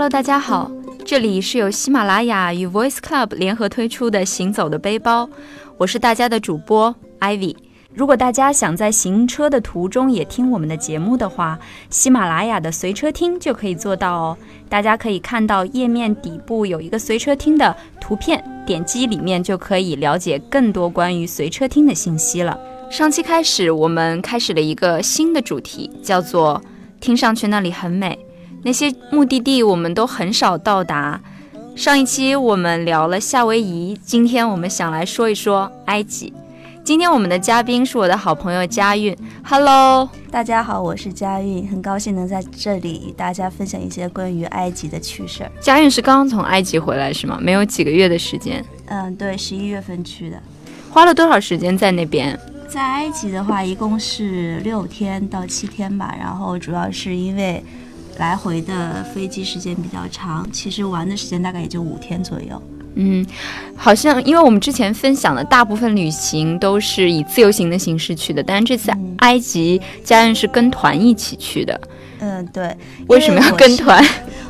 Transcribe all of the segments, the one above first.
Hello，大家好，这里是由喜马拉雅与 Voice Club 联合推出的《行走的背包》，我是大家的主播 Ivy。如果大家想在行车的途中也听我们的节目的话，喜马拉雅的随车听就可以做到哦。大家可以看到页面底部有一个随车听的图片，点击里面就可以了解更多关于随车听的信息了。上期开始，我们开始了一个新的主题，叫做“听上去那里很美”。那些目的地我们都很少到达。上一期我们聊了夏威夷，今天我们想来说一说埃及。今天我们的嘉宾是我的好朋友佳韵。Hello，大家好，我是佳韵，很高兴能在这里与大家分享一些关于埃及的趣事儿。佳韵是刚刚从埃及回来是吗？没有几个月的时间。嗯，对，十一月份去的。花了多少时间在那边？在埃及的话，一共是六天到七天吧。然后主要是因为。来回的飞机时间比较长，其实玩的时间大概也就五天左右。嗯，好像因为我们之前分享的大部分旅行都是以自由行的形式去的，但是这次埃及家人是跟团一起去的。嗯，对。为什么要跟团？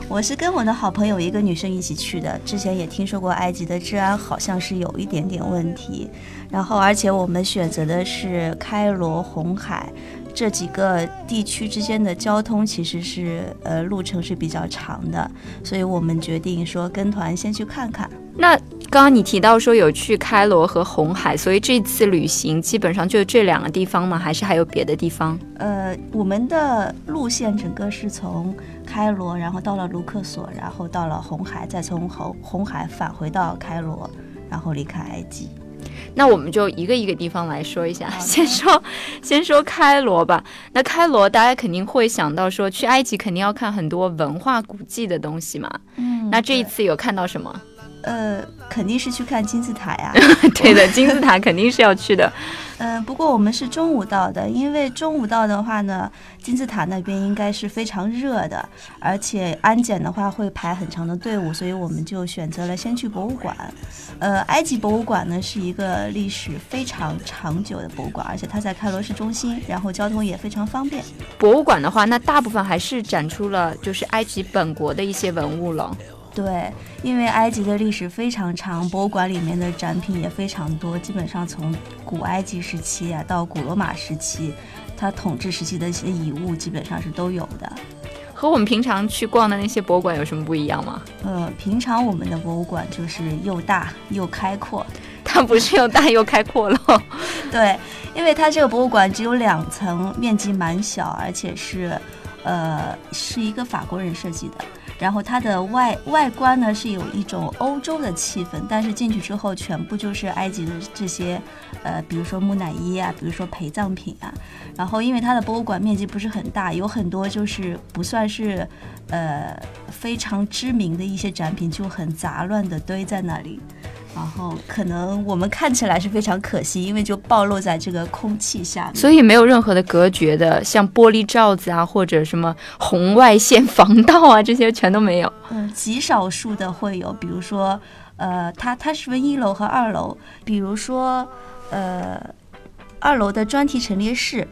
我是跟我的好朋友一个女生一起去的。之前也听说过埃及的治安好像是有一点点问题，然后而且我们选择的是开罗红海。这几个地区之间的交通其实是呃路程是比较长的，所以我们决定说跟团先去看看。那刚刚你提到说有去开罗和红海，所以这次旅行基本上就这两个地方吗？还是还有别的地方？呃，我们的路线整个是从开罗，然后到了卢克索，然后到了红海，再从红红海返回到开罗，然后离开埃及。那我们就一个一个地方来说一下，先说 先说开罗吧。那开罗大家肯定会想到说，去埃及肯定要看很多文化古迹的东西嘛。嗯，那这一次有看到什么？呃，肯定是去看金字塔呀。对的，金字塔肯定是要去的。嗯，不过我们是中午到的，因为中午到的话呢，金字塔那边应该是非常热的，而且安检的话会排很长的队伍，所以我们就选择了先去博物馆。呃，埃及博物馆呢是一个历史非常长久的博物馆，而且它在开罗市中心，然后交通也非常方便。博物馆的话，那大部分还是展出了就是埃及本国的一些文物了。对，因为埃及的历史非常长，博物馆里面的展品也非常多，基本上从古埃及时期啊到古罗马时期，它统治时期的一些遗物基本上是都有的。和我们平常去逛的那些博物馆有什么不一样吗？呃，平常我们的博物馆就是又大又开阔，它不是又大又开阔了。对，因为它这个博物馆只有两层，面积蛮小，而且是，呃，是一个法国人设计的。然后它的外外观呢是有一种欧洲的气氛，但是进去之后全部就是埃及的这些，呃，比如说木乃伊啊，比如说陪葬品啊。然后因为它的博物馆面积不是很大，有很多就是不算是，呃，非常知名的一些展品就很杂乱的堆在那里。然后可能我们看起来是非常可惜，因为就暴露在这个空气下，所以没有任何的隔绝的，像玻璃罩子啊，或者什么红外线防盗啊，这些全都没有。嗯，极少数的会有，比如说，呃，它它是分一楼和二楼，比如说，呃，二楼的专题陈列室，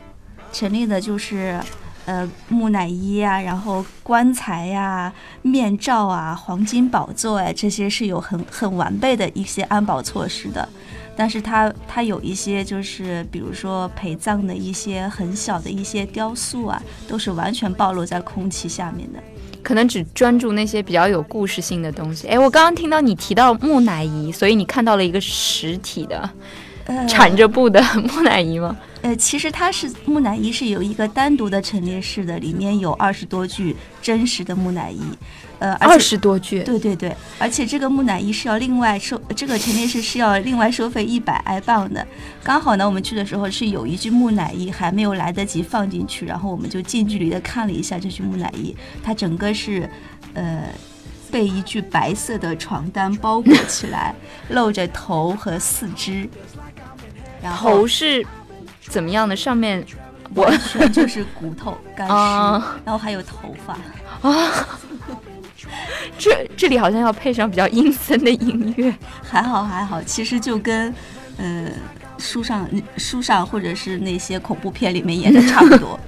陈列的就是。呃，木乃伊啊，然后棺材呀、面罩啊、黄金宝座哎，这些是有很很完备的一些安保措施的。但是它它有一些就是，比如说陪葬的一些很小的一些雕塑啊，都是完全暴露在空气下面的。可能只专注那些比较有故事性的东西。哎，我刚刚听到你提到木乃伊，所以你看到了一个实体的。缠着布的 木乃伊吗？呃，其实它是木乃伊，是有一个单独的陈列室的，里面有二十多具真实的木乃伊。呃，二十多具。对对对，而且这个木乃伊是要另外收，这个陈列室是要另外收费一百埃镑的。刚好呢，我们去的时候是有一具木乃伊还没有来得及放进去，然后我们就近距离的看了一下这具木乃伊，它整个是，呃，被一具白色的床单包裹起来，露着头和四肢。头是怎么样的？上面我全就是骨头干尸，然后还有头发啊。这这里好像要配上比较阴森的音乐。还好还好，其实就跟呃书上书上或者是那些恐怖片里面演的差不多。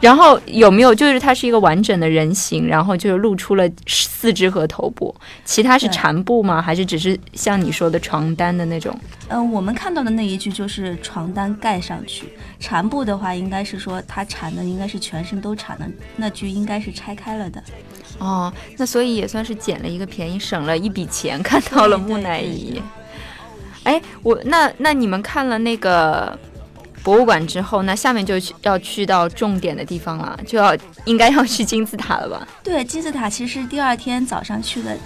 然后有没有就是它是一个完整的人形，然后就是露出了四肢和头部，其他是缠布吗？还是只是像你说的床单的那种？嗯、我们看到的那一具就是床单盖上去，缠布的话应该是说它缠的应该是全身都缠的，那句应该是拆开了的。哦，那所以也算是捡了一个便宜，省了一笔钱，看到了木乃伊。哎，我那那你们看了那个博物馆之后，那下面就要去到重点的地方了，就要应该要去金字塔了吧？对，金字塔其实第二天早上去的，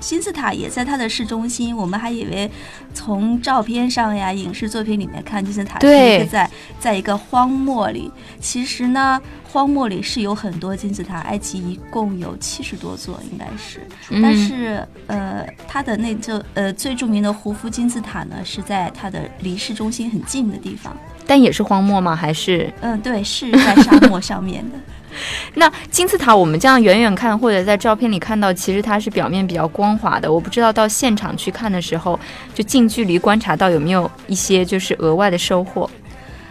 金字塔也在它的市中心。我们还以为从照片上呀、影视作品里面看金字塔是对一个在在一个荒漠里，其实呢，荒漠里是有很多金字塔，埃及一共有七十多座，应该是。但嗯是呃，它的那座呃最著名的胡夫金字塔呢，是在它的离市中心很近的地方。但也是荒漠吗？还是嗯、对，是在沙漠上面的。那金字塔？我们这样远远看，或者在照片里看到，其实它是表面比较光滑的。我不知道到现场去看的时候，就近距离观察到有没有一些就是额外的收获。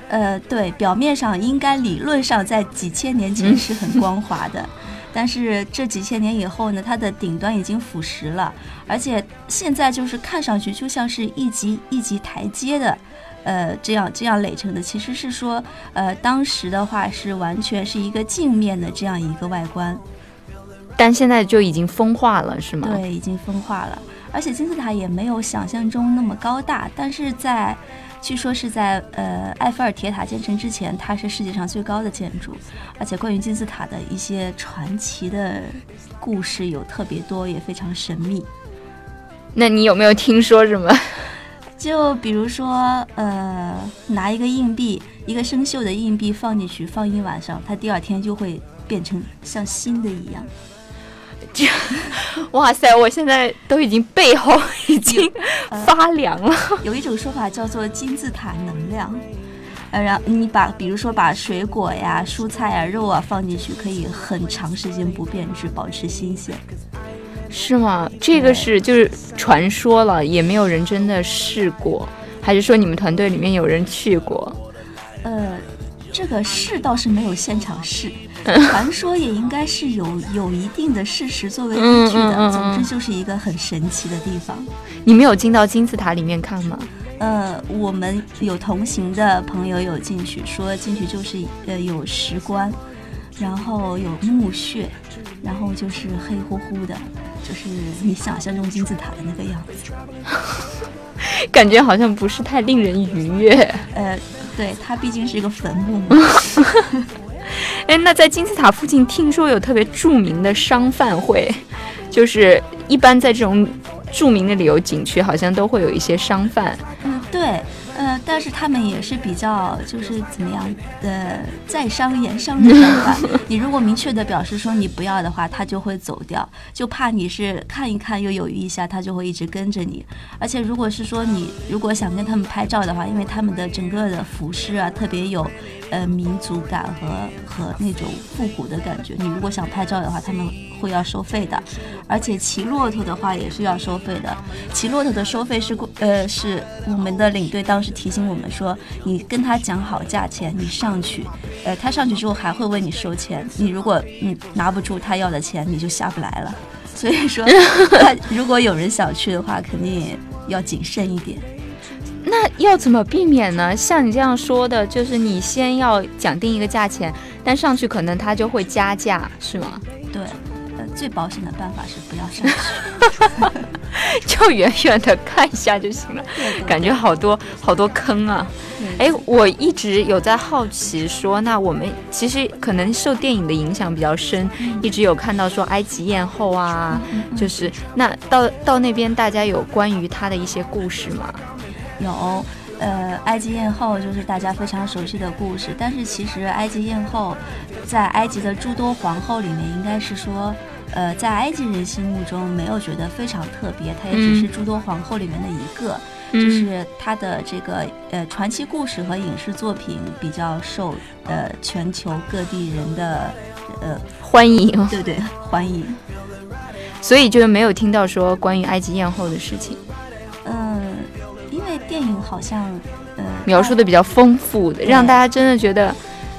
呃，对，表面上应该理论上在几千年前是很光滑的，但是这几千年以后呢，它的顶端已经腐蚀了，而且现在就是看上去就像是一级一级台阶的。呃，这样这样垒成的，其实是说，呃，当时的话是完全是一个镜面的这样一个外观，但现在就已经风化了，是吗？对，已经风化了。而且金字塔也没有想象中那么高大，但是在据说是在呃埃菲尔铁塔建成之前，它是世界上最高的建筑。而且关于金字塔的一些传奇的故事有特别多，也非常神秘。那你有没有听说什么？就比如说，呃，拿一个硬币，一个生锈的硬币放进去，放一晚上，它第二天就会变成像新的一样。哇塞！我现在都已经背后已经发凉了。有一种说法叫做金字塔能量，呃，然后你把比如说把水果呀、蔬菜啊、肉啊放进去，可以很长时间不变质，保持新鲜。是吗？这个是就是传说了，也没有人真的试过，还是说你们团队里面有人去过？呃，这个试倒是没有现场试，传说也应该是有有一定的事实作为依据的。嗯嗯嗯嗯总之就是一个很神奇的地方。你们有进到金字塔里面看吗？呃，我们有同行的朋友有进去，说进去就是呃有石棺，然后有墓穴，然后就是黑乎乎的，就是你想象中金字塔的那个样子。感觉好像不是太令人愉悦。呃，对，它毕竟是一个坟墓嘛。哎，那在金字塔附近，听说有特别著名的商贩会，就是一般在这种著名的旅游景区，好像都会有一些商贩。嗯，对，呃，但是他们也是比较就是怎么样呃在商言商的想法。你如果明确的表示说你不要的话，他就会走掉，就怕你是看一看又犹豫一下，他就会一直跟着你。而且如果是说你如果想跟他们拍照的话，因为他们的整个的服饰啊特别有呃民族感和和那种复古的感觉，你如果想拍照的话，他们会要收费的。而且骑骆驼的话也是要收费的，骑骆驼的收费是呃是我们的领队当时提醒我们说，你跟他讲好价钱，你上去，呃，他上去之后还会为你收钱，你如果嗯拿不住他要的钱，你就下不来了。所以说，他如果有人想去的话，肯定要谨慎一点。那要怎么避免呢？像你这样说的，就是你先要讲定一个价钱，但上去可能他就会加价，是吗？对，呃，最保险的办法是不要上去。就远远的看一下就行了。对对感觉好多好多坑啊！对哎，我一直有在好奇说，那我们其实可能受电影的影响比较深，一直有看到说埃及艳后啊，就是那到到那边大家有关于她的一些故事吗？有，呃，埃及艳后就是大家非常熟悉的故事，但是其实埃及艳后在埃及的诸多皇后里面，应该是说，呃，在埃及人心目中没有觉得非常特别，她也只是诸多皇后里面的一个，嗯。就是她的这个呃传奇故事和影视作品比较受呃全球各地人的呃欢迎，对对欢迎。所以就是没有听到说关于埃及艳后的事情，嗯，因为电影好像呃描述的比较丰富的，让大家真的觉得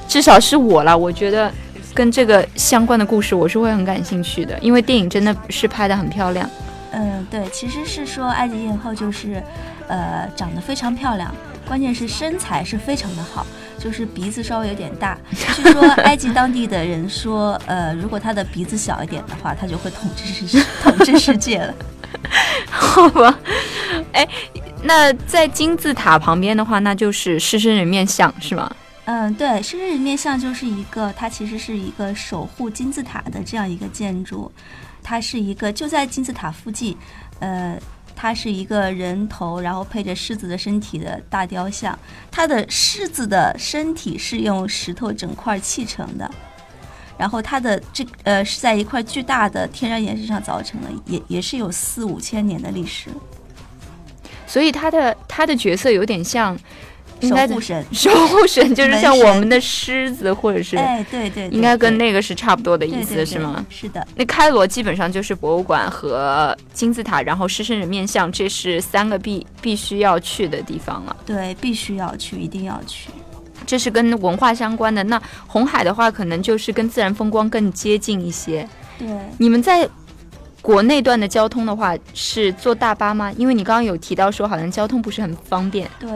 至少是我了，我觉得跟这个相关的故事我是会很感兴趣的，因为电影真的是拍的很漂亮。嗯，对，其实是说埃及艳后就是，呃，长得非常漂亮，关键是身材是非常的好，就是鼻子稍微有点大。据说埃及当地的人说，呃，如果她的鼻子小一点的话，她就会统治世 统治世界了。好吧，哎，那在金字塔旁边的话，那就是狮身人面像是吗？嗯，对，狮身人面像就是一个，它其实是一个守护金字塔的这样一个建筑。它是一个就在金字塔附近，呃，它是一个人头，然后配着狮子的身体的大雕像。它的狮子的身体是用石头整块砌成的，然后它的这呃是在一块巨大的天然岩石上凿成的，也也是有四五千年的历史。所以它的它的角色有点像。守护神，守护神就是像我们的狮子，或者是哎，对对，应该跟那个是差不多的意思，是吗？是的。那开罗基本上就是博物馆和金字塔，然后狮身人面像，这是三个必必须要去的地方了。对，必须要去，一定要去。这是跟文化相关的。那红海的话，可能就是跟自然风光更接近一些。对。你们在国内段的交通的话，是坐大巴吗？因为你刚刚有提到说，好像交通不是很方便。对。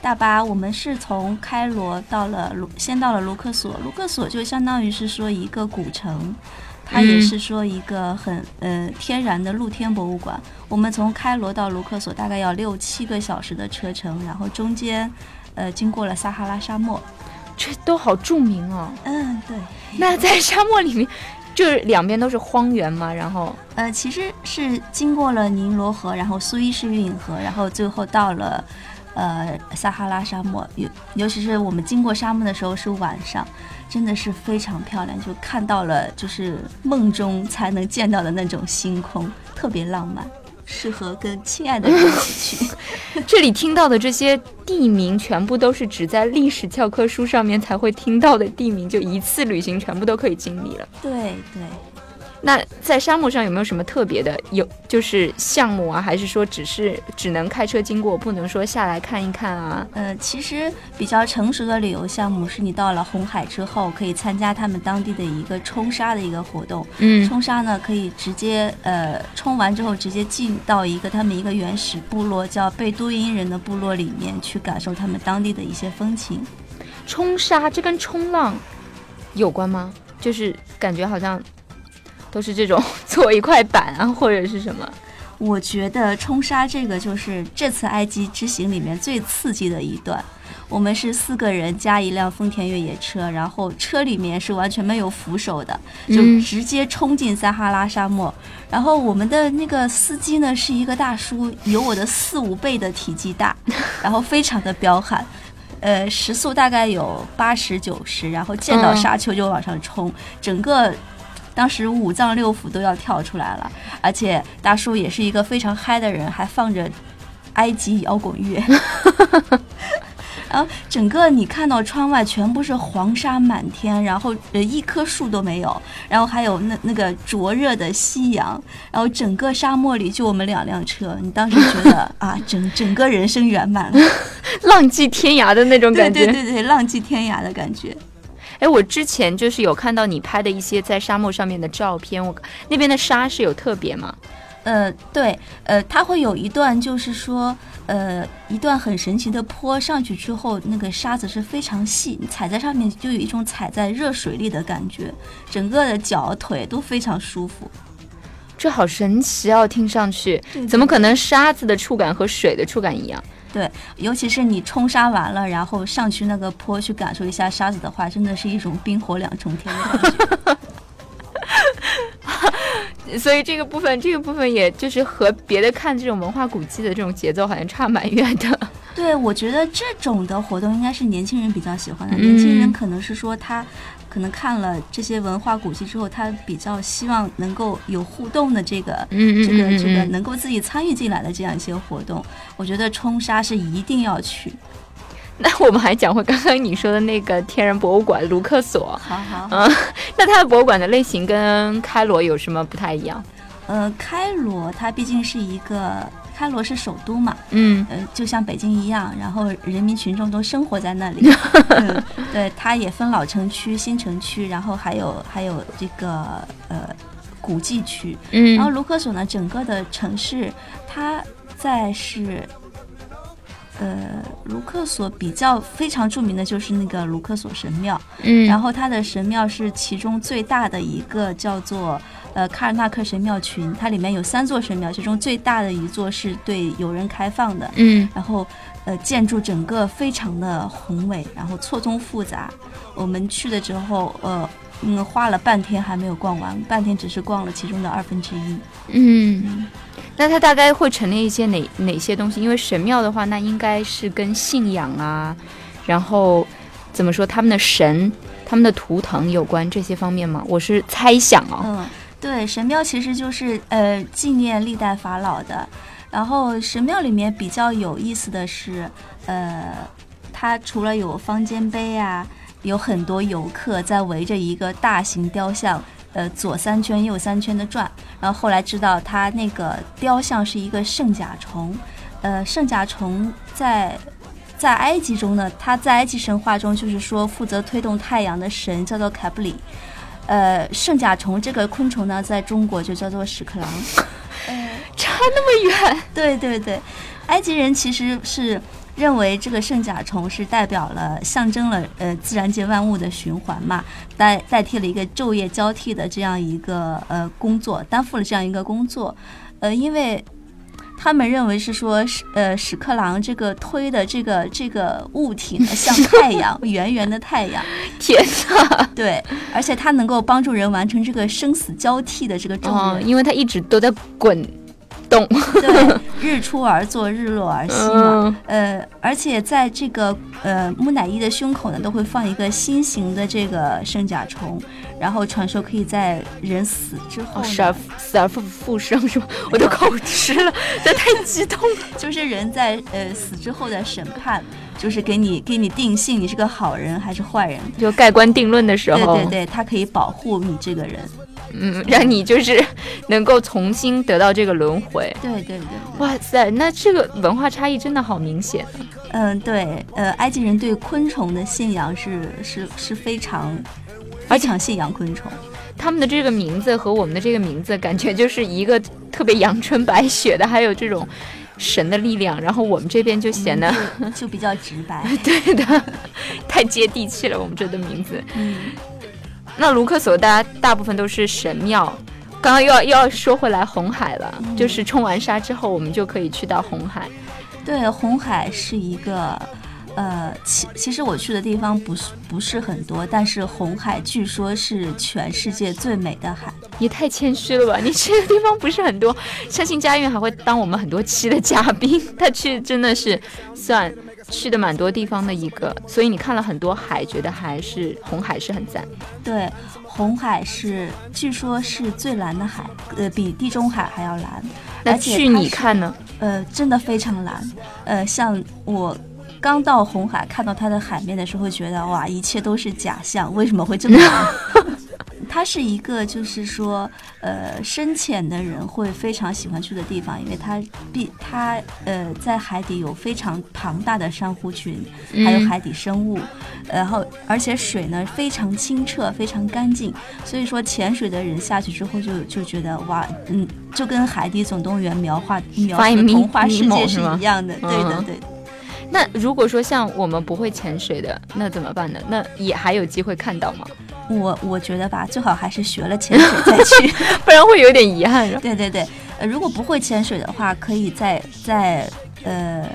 大巴，我们是从开罗到了卢，先到了卢克索。卢克索就相当于是说一个古城，它也是说一个很呃天然的露天博物馆。我们从开罗到卢克索大概要六七个小时的车程，然后中间呃经过了撒哈拉沙漠，这都好著名哦。嗯，对。那在沙漠里面，就是两边都是荒原嘛？然后呃，其实是经过了尼罗河，然后苏伊士运河，然后最后到了。呃，撒哈拉沙漠，尤尤其是我们经过沙漠的时候是晚上，真的是非常漂亮，就看到了就是梦中才能见到的那种星空，特别浪漫，适合跟亲爱的人一起去。这里听到的这些地名，全部都是只在历史教科书上面才会听到的地名，就一次旅行全部都可以经历了。对对。那在沙漠上有没有什么特别的有就是项目啊？还是说只是只能开车经过，不能说下来看一看啊？呃，其实比较成熟的旅游项目是你到了红海之后，可以参加他们当地的一个冲沙的一个活动。嗯，冲沙呢可以直接呃冲完之后直接进到一个他们一个原始部落叫贝都因人的部落里面去感受他们当地的一些风情。冲沙这跟冲浪有关吗？就是感觉好像。都是这种 做一块板啊，或者是什么？我觉得冲沙这个就是这次埃及之行里面最刺激的一段。我们是四个人加一辆丰田越野车，然后车里面是完全没有扶手的，就直接冲进撒哈拉沙漠。然后我们的那个司机呢是一个大叔，有我的四五倍的体积大，然后非常的彪悍，呃，时速大概有八十九十，然后见到沙丘就往上冲，整个。当时五脏六腑都要跳出来了，而且大叔也是一个非常嗨的人，还放着埃及摇滚乐，然后整个你看到窗外全部是黄沙满天，然后呃一棵树都没有，然后还有那那个灼热的夕阳，然后整个沙漠里就我们两辆车，你当时觉得 啊整整个人生圆满了，浪迹天涯的那种感觉，对对对，浪迹天涯的感觉。哎，我之前就是有看到你拍的一些在沙漠上面的照片，我那边的沙是有特别吗？呃，对，呃，它会有一段，就是说，呃，一段很神奇的坡，上去之后，那个沙子是非常细，你踩在上面就有一种踩在热水里的感觉，整个的脚腿都非常舒服。这好神奇哦，听上去怎么可能沙子的触感和水的触感一样？对，尤其是你冲沙完了，然后上去那个坡去感受一下沙子的话，真的是一种冰火两重天的感觉。所以这个部分，这个部分也就是和别的看这种文化古迹的这种节奏好像差蛮远的。对，我觉得这种的活动应该是年轻人比较喜欢的。年轻人可能是说他。可能看了这些文化古迹之后，他比较希望能够有互动的这个，这个这个能够自己参与进来的这样一些活动。我觉得冲沙是一定要去。那我们还讲回刚刚你说的那个天然博物馆卢克索。好好。嗯，那它的博物馆的类型跟开罗有什么不太一样？呃，开罗它毕竟是一个开罗是首都嘛，嗯呃，就像北京一样，然后人民群众都生活在那里。嗯，对，它也分老城区、新城区，然后还有还有这个呃古迹区。然后嗯卢克索呢，整个的城市它在是。呃，卢克索比较非常著名的就是那个卢克索神庙，嗯，然后它的神庙是其中最大的一个，叫做呃卡尔纳克神庙群，它里面有三座神庙，其中最大的一座是对游人开放的，嗯然后呃建筑整个非常的宏伟，然后错综复杂。我们去的时候，呃嗯花了半天还没有逛完，半天只是逛了其中的二分之一。嗯，那它大概会陈列一些哪哪些东西？因为神庙的话，那应该是跟信仰啊，然后怎么说他们的神、他们的图腾有关这些方面吗？我是猜想哦。嗯，对，神庙其实就是呃纪念历代法老的。然后神庙里面比较有意思的是，呃，它除了有方尖碑啊，有很多游客在围着一个大型雕像，呃，左三圈右三圈的转。然后后来知道它那个雕像是一个圣甲虫，呃，圣甲虫在。在埃及中呢，它在埃及神话中就是说负责推动太阳的神叫做凯布里，呃，圣甲虫这个昆虫呢，在中国就叫做屎壳郎。呃，差那么远，对对对，埃及人其实是认为这个圣甲虫是代表了、象征了呃自然界万物的循环嘛，代代替了一个昼夜交替的这样一个呃工作，担负了这样一个工作，呃，因为。他们认为是说，屎呃，屎壳郎这个推的这个这个物体呢，像太阳，圆圆的太阳，天哪！对，而且它能够帮助人完成这个生死交替的这个重哦，任。因为它一直都在滚动。对，日出而作，日落而息嘛。嗯呃，而且在这个呃木乃伊的胸口呢，都会放一个新型的这个圣甲虫，然后传说可以在人死之后死而死而复复生是吧？我都口吃了，这太激动了。就是人在呃死之后的审判，就是给你给你定性，你是个好人还是坏人。就盖棺定论的时候，对对对，他可以保护你这个人。嗯，让你就是 能够重新得到这个轮回。对对对对，哇塞，那这个文化差异真的好明显啊！嗯对，呃，埃及人对昆虫的信仰是是是非常非常信仰昆虫。他们的这个名字和我们的这个名字，感觉就是一个特别阳春白雪的，还有这种神的力量。然后我们这边就显得、就就比较直白。对的，太接地气了。我们这的名字。嗯，那卢克索大家大部分都是神庙。刚刚又要又要说回来红海了，嗯就是冲完沙之后，我们就可以去到红海。对，红海是一个，呃，其其实我去的地方不是不是很多，但是红海据说是全世界最美的海。你太谦虚了吧！你去的地方不是很多，相信佳韵还会当我们很多期的嘉宾。他去真的是算去的蛮多地方的一个，所以你看了很多海，觉得还是红海是很赞。对，红海是据说是最蓝的海，呃，比地中海还要蓝。那去你看呢？呃，真的非常蓝。呃，像我刚到红海看到它的海面的时候，会觉得哇，一切都是假象，为什么会这么蓝？它是一个，就是说，呃，深潜的人会非常喜欢去的地方，因为它必它呃在海底有非常庞大的珊瑚群，还有嗯海底生物，然后而且水呢非常清澈，非常干净，所以说潜水的人下去之后就就觉得哇，嗯，就跟《海底总动员》描画描述的童话世界是一样的，对的嗯对的。那如果说像我们不会潜水的，那怎么办呢？那也还有机会看到吗？我我觉得吧，最好还是学了潜水再去。不然会有点遗憾。对对对，呃，如果不会潜水的话，可以在在呃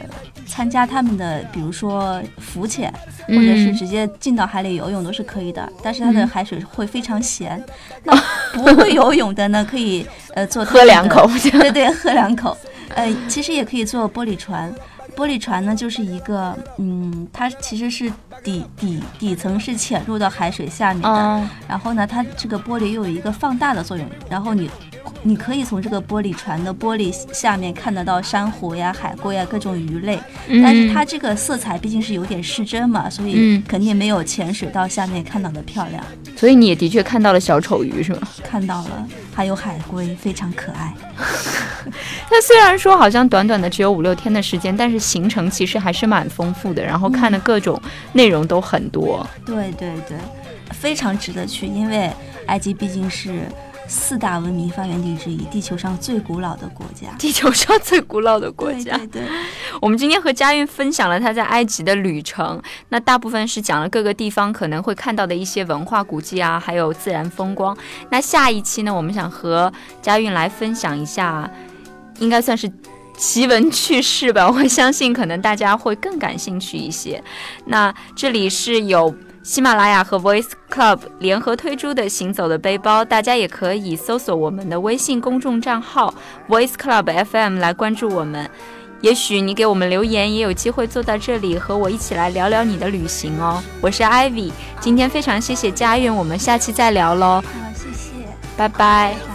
参加他们的，比如说浮潜，或者是嗯直接进到海里游泳都是可以的。但是它的嗯海水会非常咸。那不会游泳的呢，可以呃做他们的喝两口，对对，喝两口。呃，其实也可以坐玻璃船。玻璃船呢，就是一个，嗯，它其实是底底底层是潜入到海水下面的，嗯然后呢，它这个玻璃又有一个放大的作用，然后你你可以从这个玻璃船的玻璃下面看得到珊瑚呀、海龟呀各种鱼类，但是它这个色彩毕竟是有点失真嘛，所以嗯肯定没有潜水到下面看到的漂亮。所以你也的确看到了小丑鱼是吗？看到了，还有海龟，非常可爱。它虽然说好像短短的只有五六天的时间，但是行程其实还是蛮丰富的，然后看的各种内容都很多。对对对，非常值得去，因为埃及毕竟是。四大文明发源地之一，地球上最古老的国家，地球上最古老的国家。对对对，我们今天和佳韵分享了她在埃及的旅程，那大部分是讲了各个地方可能会看到的一些文化古迹啊，还有自然风光。那下一期呢，我们想和佳韵来分享一下，应该算是奇闻趣事吧。我相信可能大家会更感兴趣一些。那这里是有。喜马拉雅和 Voice Club 联合推出的行走的背包，大家也可以搜索我们的微信公众账号 Voice Club FM 来关注我们。也许你给我们留言，也有机会坐到这里和我一起来聊聊你的旅行哦。我是 Ivy，今天非常谢谢佳韵，我们下期再聊喽。好，谢谢，拜拜。